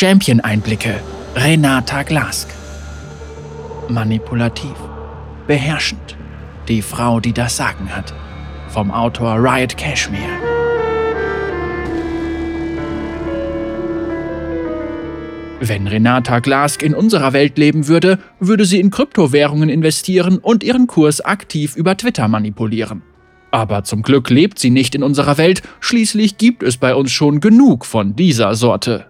Champion-Einblicke. Renata Glask. Manipulativ. Beherrschend. Die Frau, die das Sagen hat. Vom Autor Riot Cashmere. Wenn Renata Glask in unserer Welt leben würde, würde sie in Kryptowährungen investieren und ihren Kurs aktiv über Twitter manipulieren. Aber zum Glück lebt sie nicht in unserer Welt, schließlich gibt es bei uns schon genug von dieser Sorte.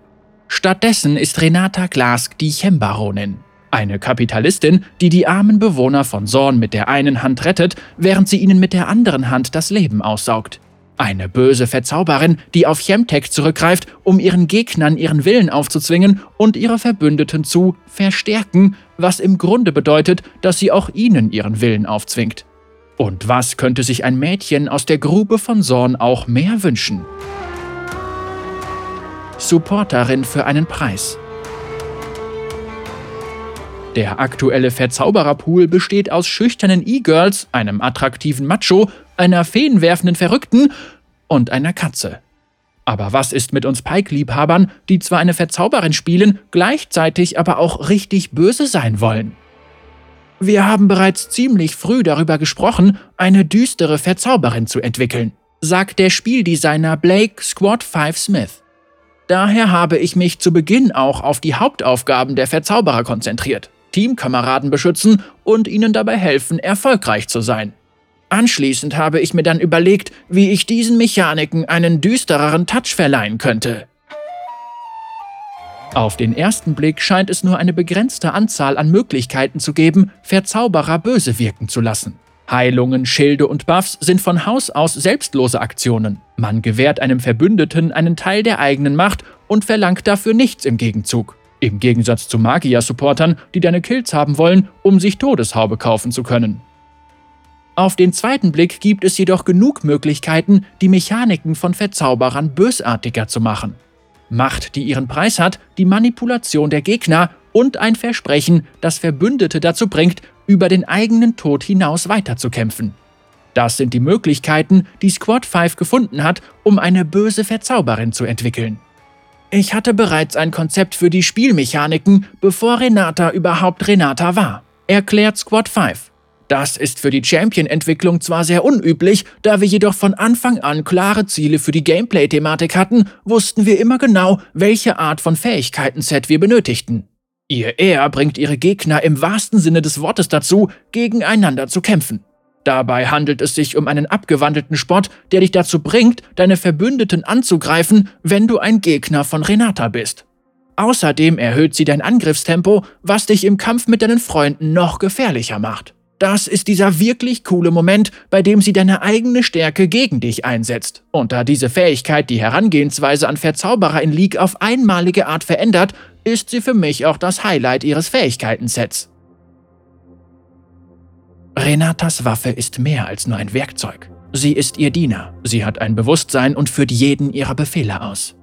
Stattdessen ist Renata Glask die Chembaronin. Eine Kapitalistin, die die armen Bewohner von Sorn mit der einen Hand rettet, während sie ihnen mit der anderen Hand das Leben aussaugt. Eine böse Verzauberin, die auf Chemtech zurückgreift, um ihren Gegnern ihren Willen aufzuzwingen und ihre Verbündeten zu verstärken, was im Grunde bedeutet, dass sie auch ihnen ihren Willen aufzwingt. Und was könnte sich ein Mädchen aus der Grube von Sorn auch mehr wünschen? Supporterin für einen Preis. Der aktuelle Verzaubererpool besteht aus schüchternen E-Girls, einem attraktiven Macho einer feenwerfenden Verrückten und einer Katze. Aber was ist mit uns Pike-Liebhabern, die zwar eine Verzauberin spielen, gleichzeitig aber auch richtig böse sein wollen? Wir haben bereits ziemlich früh darüber gesprochen, eine düstere Verzauberin zu entwickeln, sagt der Spieldesigner Blake Squad 5 Smith. Daher habe ich mich zu Beginn auch auf die Hauptaufgaben der Verzauberer konzentriert, Teamkameraden beschützen und ihnen dabei helfen, erfolgreich zu sein. Anschließend habe ich mir dann überlegt, wie ich diesen Mechaniken einen düstereren Touch verleihen könnte. Auf den ersten Blick scheint es nur eine begrenzte Anzahl an Möglichkeiten zu geben, Verzauberer böse wirken zu lassen. Heilungen, Schilde und Buffs sind von Haus aus selbstlose Aktionen. Man gewährt einem Verbündeten einen Teil der eigenen Macht und verlangt dafür nichts im Gegenzug. Im Gegensatz zu Magier-Supportern, die deine Kills haben wollen, um sich Todeshaube kaufen zu können. Auf den zweiten Blick gibt es jedoch genug Möglichkeiten, die Mechaniken von Verzauberern bösartiger zu machen. Macht, die ihren Preis hat, die Manipulation der Gegner und ein Versprechen, das Verbündete dazu bringt, über den eigenen Tod hinaus weiterzukämpfen. Das sind die Möglichkeiten, die Squad 5 gefunden hat, um eine böse Verzauberin zu entwickeln. Ich hatte bereits ein Konzept für die Spielmechaniken, bevor Renata überhaupt Renata war, erklärt Squad 5. Das ist für die Champion-Entwicklung zwar sehr unüblich, da wir jedoch von Anfang an klare Ziele für die Gameplay-Thematik hatten, wussten wir immer genau, welche Art von Fähigkeiten-Set wir benötigten. Ihr Er bringt ihre Gegner im wahrsten Sinne des Wortes dazu, gegeneinander zu kämpfen. Dabei handelt es sich um einen abgewandelten Sport, der dich dazu bringt, deine Verbündeten anzugreifen, wenn du ein Gegner von Renata bist. Außerdem erhöht sie dein Angriffstempo, was dich im Kampf mit deinen Freunden noch gefährlicher macht. Das ist dieser wirklich coole Moment, bei dem sie deine eigene Stärke gegen dich einsetzt. Und da diese Fähigkeit die Herangehensweise an Verzauberer in League auf einmalige Art verändert, ist sie für mich auch das Highlight ihres Fähigkeitensets. Renatas Waffe ist mehr als nur ein Werkzeug. Sie ist ihr Diener, sie hat ein Bewusstsein und führt jeden ihrer Befehle aus.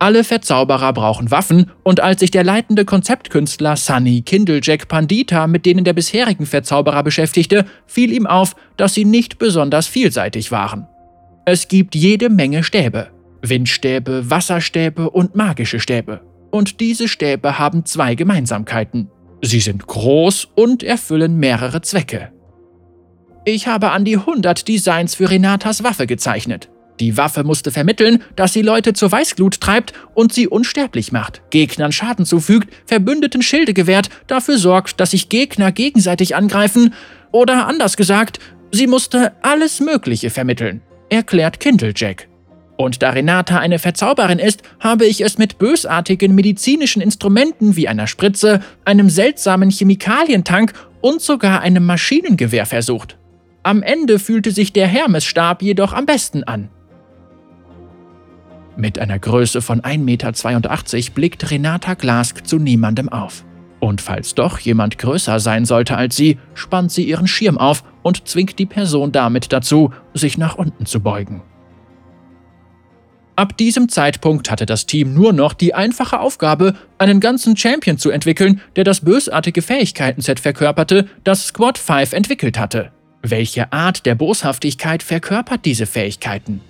Alle Verzauberer brauchen Waffen und als sich der leitende Konzeptkünstler Sunny Kindlejack Pandita mit denen der bisherigen Verzauberer beschäftigte, fiel ihm auf, dass sie nicht besonders vielseitig waren. Es gibt jede Menge Stäbe. Windstäbe, Wasserstäbe und magische Stäbe. Und diese Stäbe haben zwei Gemeinsamkeiten. Sie sind groß und erfüllen mehrere Zwecke. Ich habe an die 100 Designs für Renatas Waffe gezeichnet. Die Waffe musste vermitteln, dass sie Leute zur Weißglut treibt und sie unsterblich macht, Gegnern Schaden zufügt, Verbündeten Schilde gewährt, dafür sorgt, dass sich Gegner gegenseitig angreifen oder anders gesagt, sie musste alles Mögliche vermitteln, erklärt Kindlejack. Und da Renata eine Verzauberin ist, habe ich es mit bösartigen medizinischen Instrumenten wie einer Spritze, einem seltsamen Chemikalientank und sogar einem Maschinengewehr versucht. Am Ende fühlte sich der Hermesstab jedoch am besten an. Mit einer Größe von 1,82 Meter blickt Renata Glask zu niemandem auf. Und falls doch jemand größer sein sollte als sie, spannt sie ihren Schirm auf und zwingt die Person damit dazu, sich nach unten zu beugen. Ab diesem Zeitpunkt hatte das Team nur noch die einfache Aufgabe, einen ganzen Champion zu entwickeln, der das bösartige Fähigkeitenset verkörperte, das Squad 5 entwickelt hatte. Welche Art der Boshaftigkeit verkörpert diese Fähigkeiten?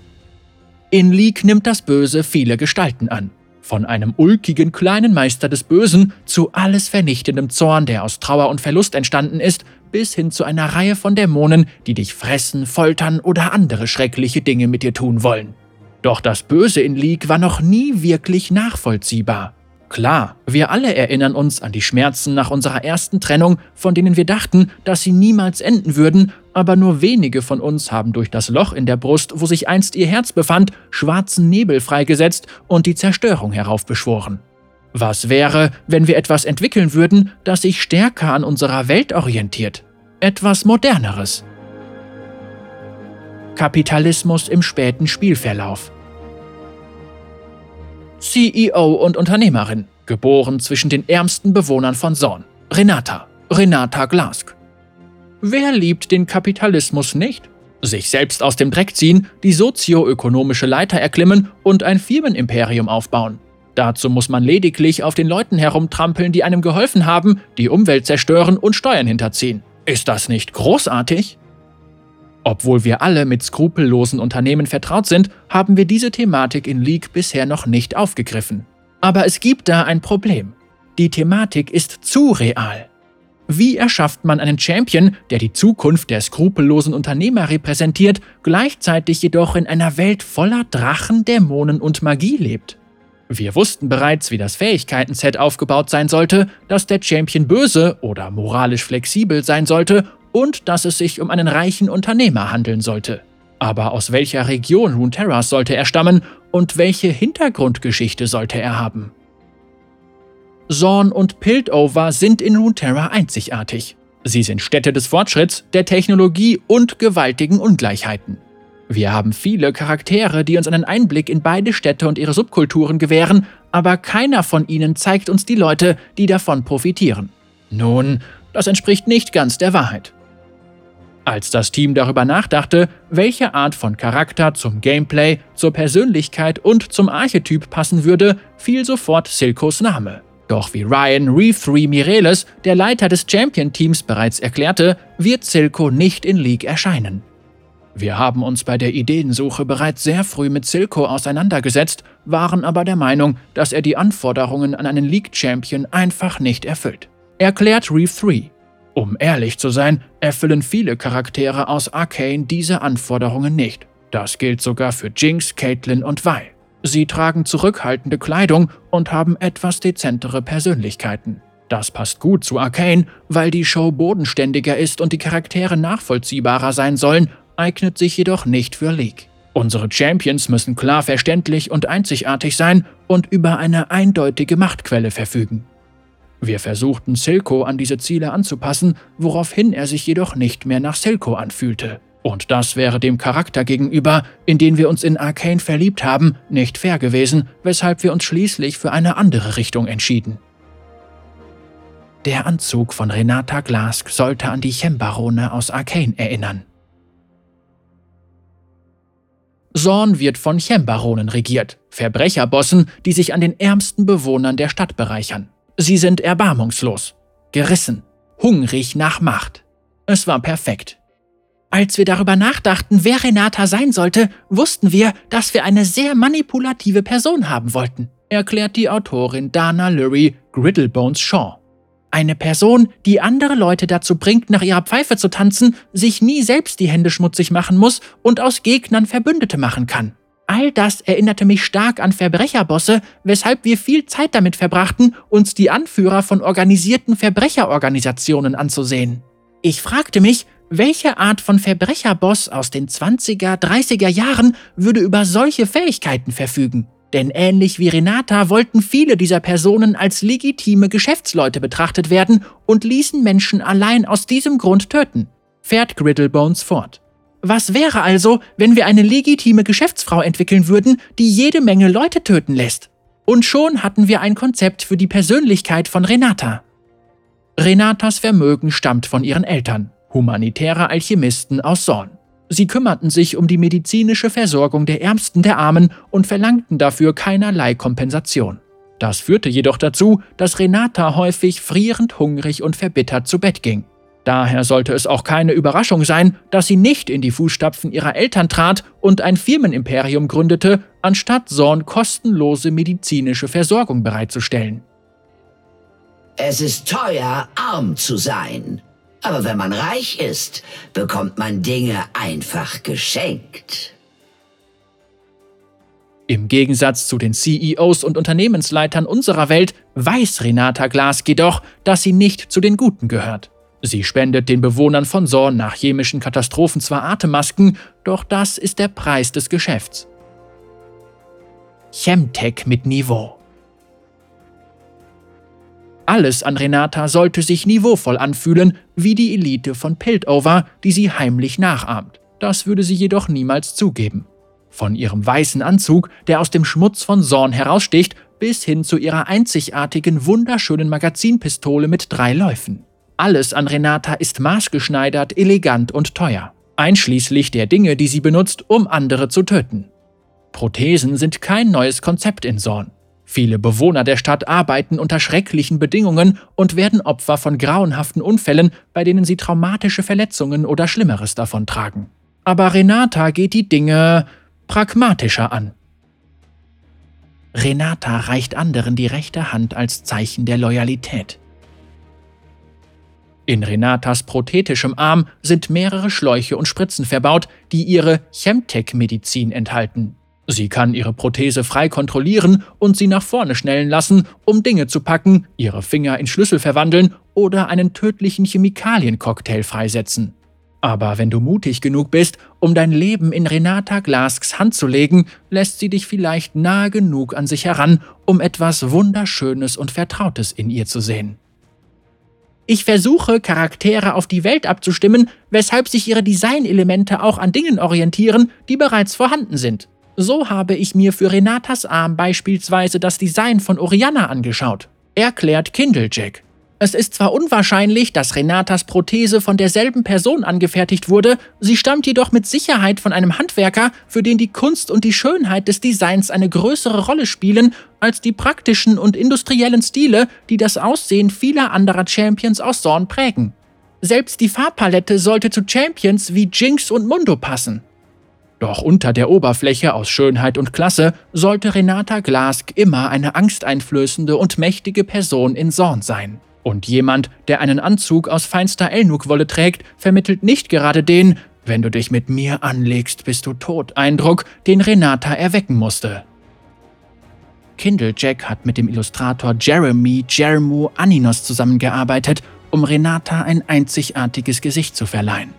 In League nimmt das Böse viele Gestalten an. Von einem ulkigen kleinen Meister des Bösen zu alles vernichtendem Zorn, der aus Trauer und Verlust entstanden ist, bis hin zu einer Reihe von Dämonen, die dich fressen, foltern oder andere schreckliche Dinge mit dir tun wollen. Doch das Böse in League war noch nie wirklich nachvollziehbar. Klar, wir alle erinnern uns an die Schmerzen nach unserer ersten Trennung, von denen wir dachten, dass sie niemals enden würden, aber nur wenige von uns haben durch das Loch in der Brust, wo sich einst ihr Herz befand, schwarzen Nebel freigesetzt und die Zerstörung heraufbeschworen. Was wäre, wenn wir etwas entwickeln würden, das sich stärker an unserer Welt orientiert? Etwas Moderneres. Kapitalismus im späten Spielverlauf. CEO und Unternehmerin, geboren zwischen den ärmsten Bewohnern von Zorn. Renata. Renata Glask. Wer liebt den Kapitalismus nicht? Sich selbst aus dem Dreck ziehen, die sozioökonomische Leiter erklimmen und ein Firmenimperium aufbauen. Dazu muss man lediglich auf den Leuten herumtrampeln, die einem geholfen haben, die Umwelt zerstören und Steuern hinterziehen. Ist das nicht großartig? Obwohl wir alle mit skrupellosen Unternehmen vertraut sind, haben wir diese Thematik in League bisher noch nicht aufgegriffen. Aber es gibt da ein Problem. Die Thematik ist zu real. Wie erschafft man einen Champion, der die Zukunft der skrupellosen Unternehmer repräsentiert, gleichzeitig jedoch in einer Welt voller Drachen, Dämonen und Magie lebt? Wir wussten bereits, wie das Fähigkeiten-Set aufgebaut sein sollte, dass der Champion böse oder moralisch flexibel sein sollte und dass es sich um einen reichen Unternehmer handeln sollte. Aber aus welcher Region Runeterras sollte er stammen und welche Hintergrundgeschichte sollte er haben? Zorn und Piltover sind in Runeterra einzigartig. Sie sind Städte des Fortschritts, der Technologie und gewaltigen Ungleichheiten. Wir haben viele Charaktere, die uns einen Einblick in beide Städte und ihre Subkulturen gewähren, aber keiner von ihnen zeigt uns die Leute, die davon profitieren. Nun, das entspricht nicht ganz der Wahrheit. Als das Team darüber nachdachte, welche Art von Charakter zum Gameplay, zur Persönlichkeit und zum Archetyp passen würde, fiel sofort Silkos Name. Doch wie Ryan Reeve Mireles, der Leiter des Champion-Teams, bereits erklärte, wird Silco nicht in League erscheinen. Wir haben uns bei der Ideensuche bereits sehr früh mit Silco auseinandergesetzt, waren aber der Meinung, dass er die Anforderungen an einen League-Champion einfach nicht erfüllt. Erklärt Reeve 3. Um ehrlich zu sein, erfüllen viele Charaktere aus Arcane diese Anforderungen nicht. Das gilt sogar für Jinx, Caitlyn und Vi. Sie tragen zurückhaltende Kleidung und haben etwas dezentere Persönlichkeiten. Das passt gut zu Arcane, weil die Show bodenständiger ist und die Charaktere nachvollziehbarer sein sollen, eignet sich jedoch nicht für League. Unsere Champions müssen klar verständlich und einzigartig sein und über eine eindeutige Machtquelle verfügen. Wir versuchten Silco an diese Ziele anzupassen, woraufhin er sich jedoch nicht mehr nach Silco anfühlte. Und das wäre dem Charakter gegenüber, in den wir uns in Arcane verliebt haben, nicht fair gewesen, weshalb wir uns schließlich für eine andere Richtung entschieden. Der Anzug von Renata Glask sollte an die Chembarone aus Arcane erinnern. Zorn wird von Chembaronen regiert, Verbrecherbossen, die sich an den ärmsten Bewohnern der Stadt bereichern. Sie sind erbarmungslos, gerissen, hungrig nach Macht. Es war perfekt. Als wir darüber nachdachten, wer Renata sein sollte, wussten wir, dass wir eine sehr manipulative Person haben wollten, erklärt die Autorin Dana Lurie Griddlebones Shaw. Eine Person, die andere Leute dazu bringt, nach ihrer Pfeife zu tanzen, sich nie selbst die Hände schmutzig machen muss und aus Gegnern Verbündete machen kann. All das erinnerte mich stark an Verbrecherbosse, weshalb wir viel Zeit damit verbrachten, uns die Anführer von organisierten Verbrecherorganisationen anzusehen. Ich fragte mich, welche Art von Verbrecherboss aus den 20er, 30er Jahren würde über solche Fähigkeiten verfügen? Denn ähnlich wie Renata wollten viele dieser Personen als legitime Geschäftsleute betrachtet werden und ließen Menschen allein aus diesem Grund töten, fährt Griddlebones fort. Was wäre also, wenn wir eine legitime Geschäftsfrau entwickeln würden, die jede Menge Leute töten lässt? Und schon hatten wir ein Konzept für die Persönlichkeit von Renata. Renatas Vermögen stammt von ihren Eltern, humanitäre Alchemisten aus Sorn. Sie kümmerten sich um die medizinische Versorgung der Ärmsten der Armen und verlangten dafür keinerlei Kompensation. Das führte jedoch dazu, dass Renata häufig frierend hungrig und verbittert zu Bett ging. Daher sollte es auch keine Überraschung sein, dass sie nicht in die Fußstapfen ihrer Eltern trat und ein Firmenimperium gründete, anstatt Zorn kostenlose medizinische Versorgung bereitzustellen. Es ist teuer, arm zu sein. Aber wenn man reich ist, bekommt man Dinge einfach geschenkt. Im Gegensatz zu den CEOs und Unternehmensleitern unserer Welt weiß Renata Glask jedoch, dass sie nicht zu den Guten gehört. Sie spendet den Bewohnern von Sorn nach chemischen Katastrophen zwar Atemmasken, doch das ist der Preis des Geschäfts. Chemtech mit Niveau alles an Renata sollte sich niveauvoll anfühlen, wie die Elite von Piltover, die sie heimlich nachahmt. Das würde sie jedoch niemals zugeben. Von ihrem weißen Anzug, der aus dem Schmutz von Sorn heraussticht, bis hin zu ihrer einzigartigen, wunderschönen Magazinpistole mit drei Läufen. Alles an Renata ist maßgeschneidert, elegant und teuer, einschließlich der Dinge, die sie benutzt, um andere zu töten. Prothesen sind kein neues Konzept in Sorn. Viele Bewohner der Stadt arbeiten unter schrecklichen Bedingungen und werden Opfer von grauenhaften Unfällen, bei denen sie traumatische Verletzungen oder Schlimmeres davontragen. Aber Renata geht die Dinge pragmatischer an. Renata reicht anderen die rechte Hand als Zeichen der Loyalität. In Renatas prothetischem Arm sind mehrere Schläuche und Spritzen verbaut, die ihre Chemtech-Medizin enthalten. Sie kann ihre Prothese frei kontrollieren und sie nach vorne schnellen lassen, um Dinge zu packen, ihre Finger in Schlüssel verwandeln oder einen tödlichen Chemikaliencocktail freisetzen. Aber wenn du mutig genug bist, um dein Leben in Renata Glasks Hand zu legen, lässt sie dich vielleicht nahe genug an sich heran, um etwas Wunderschönes und Vertrautes in ihr zu sehen. Ich versuche, Charaktere auf die Welt abzustimmen, weshalb sich ihre Designelemente auch an Dingen orientieren, die bereits vorhanden sind. So habe ich mir für Renatas Arm beispielsweise das Design von Oriana angeschaut, erklärt Kindlejack. Es ist zwar unwahrscheinlich, dass Renatas Prothese von derselben Person angefertigt wurde, sie stammt jedoch mit Sicherheit von einem Handwerker, für den die Kunst und die Schönheit des Designs eine größere Rolle spielen als die praktischen und industriellen Stile, die das Aussehen vieler anderer Champions aus Zorn prägen. Selbst die Farbpalette sollte zu Champions wie Jinx und Mundo passen. Doch unter der Oberfläche aus Schönheit und Klasse sollte Renata Glask immer eine angsteinflößende und mächtige Person in Zorn sein. Und jemand, der einen Anzug aus feinster Elnuk-Wolle trägt, vermittelt nicht gerade den Wenn du dich mit mir anlegst, bist du tot Eindruck, den Renata erwecken musste. Kindle Jack hat mit dem Illustrator Jeremy Jermu Aninos zusammengearbeitet, um Renata ein einzigartiges Gesicht zu verleihen.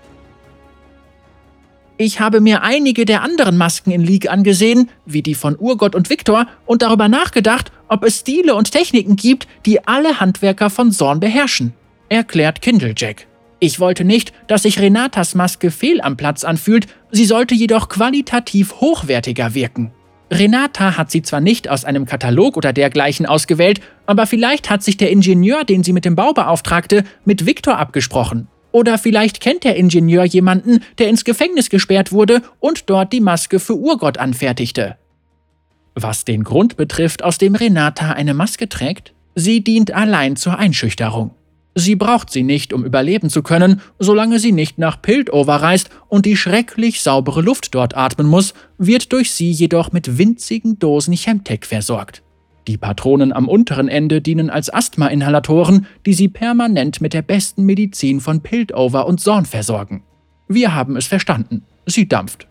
Ich habe mir einige der anderen Masken in League angesehen, wie die von Urgott und Victor, und darüber nachgedacht, ob es Stile und Techniken gibt, die alle Handwerker von Zorn beherrschen, erklärt Kindlejack. Ich wollte nicht, dass sich Renatas Maske fehl am Platz anfühlt, sie sollte jedoch qualitativ hochwertiger wirken. Renata hat sie zwar nicht aus einem Katalog oder dergleichen ausgewählt, aber vielleicht hat sich der Ingenieur, den sie mit dem Bau beauftragte, mit Victor abgesprochen. Oder vielleicht kennt der Ingenieur jemanden, der ins Gefängnis gesperrt wurde und dort die Maske für Urgott anfertigte. Was den Grund betrifft, aus dem Renata eine Maske trägt, sie dient allein zur Einschüchterung. Sie braucht sie nicht, um überleben zu können, solange sie nicht nach Piltover reist und die schrecklich saubere Luft dort atmen muss, wird durch sie jedoch mit winzigen Dosen Chemtech versorgt. Die Patronen am unteren Ende dienen als Asthma-Inhalatoren, die sie permanent mit der besten Medizin von Piltover und Zorn versorgen. Wir haben es verstanden. Sie dampft.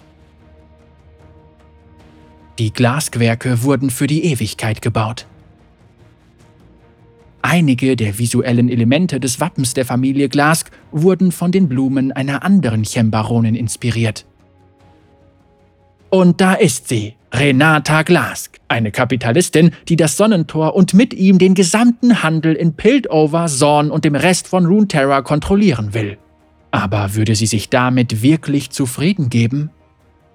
Die Glaswerke wurden für die Ewigkeit gebaut. Einige der visuellen Elemente des Wappens der Familie Glask wurden von den Blumen einer anderen Chembaronin inspiriert. Und da ist sie, Renata Glask, eine Kapitalistin, die das Sonnentor und mit ihm den gesamten Handel in Piltover, Zorn und dem Rest von Runeterra kontrollieren will. Aber würde sie sich damit wirklich zufrieden geben?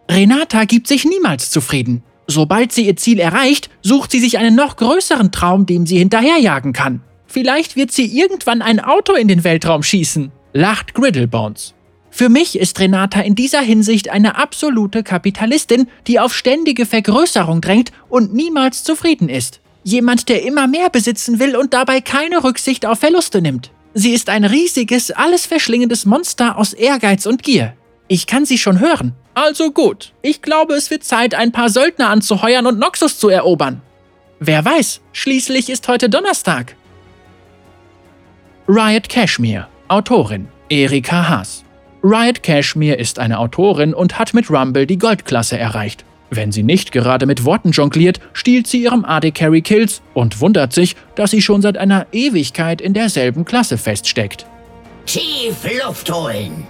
Renata gibt sich niemals zufrieden. Sobald sie ihr Ziel erreicht, sucht sie sich einen noch größeren Traum, dem sie hinterherjagen kann. Vielleicht wird sie irgendwann ein Auto in den Weltraum schießen, lacht Griddlebones. Für mich ist Renata in dieser Hinsicht eine absolute Kapitalistin, die auf ständige Vergrößerung drängt und niemals zufrieden ist. Jemand, der immer mehr besitzen will und dabei keine Rücksicht auf Verluste nimmt. Sie ist ein riesiges, alles verschlingendes Monster aus Ehrgeiz und Gier. Ich kann sie schon hören. Also gut, ich glaube, es wird Zeit, ein paar Söldner anzuheuern und Noxus zu erobern. Wer weiß, schließlich ist heute Donnerstag. Riot Cashmere, Autorin Erika Haas. Riot Cashmere ist eine Autorin und hat mit Rumble die Goldklasse erreicht. Wenn sie nicht gerade mit Worten jongliert, stiehlt sie ihrem AD Carry Kills und wundert sich, dass sie schon seit einer Ewigkeit in derselben Klasse feststeckt. Tief Luft holen.